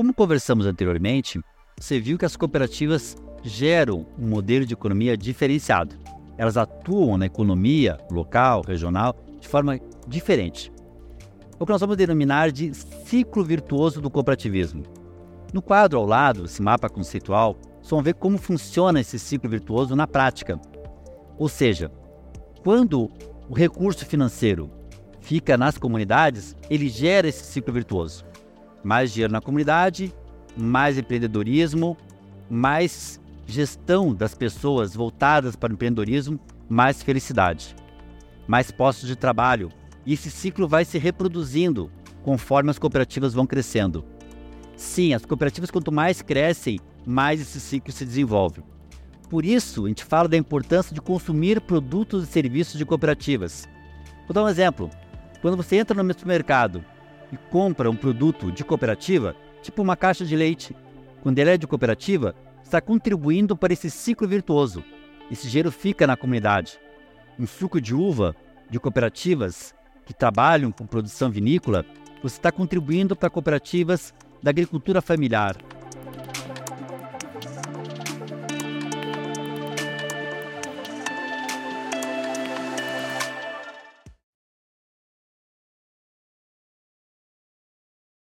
Como conversamos anteriormente, você viu que as cooperativas geram um modelo de economia diferenciado. Elas atuam na economia local, regional, de forma diferente. O que nós vamos denominar de ciclo virtuoso do cooperativismo. No quadro ao lado, esse mapa conceitual, vocês vão ver como funciona esse ciclo virtuoso na prática. Ou seja, quando o recurso financeiro fica nas comunidades, ele gera esse ciclo virtuoso. Mais dinheiro na comunidade, mais empreendedorismo, mais gestão das pessoas voltadas para o empreendedorismo, mais felicidade, mais postos de trabalho. E esse ciclo vai se reproduzindo conforme as cooperativas vão crescendo. Sim, as cooperativas, quanto mais crescem, mais esse ciclo se desenvolve. Por isso, a gente fala da importância de consumir produtos e serviços de cooperativas. Vou dar um exemplo. Quando você entra no supermercado e compra um produto de cooperativa, tipo uma caixa de leite, quando ele é de cooperativa, está contribuindo para esse ciclo virtuoso. Esse dinheiro fica na comunidade. Um suco de uva de cooperativas que trabalham com produção vinícola, você está contribuindo para cooperativas da agricultura familiar,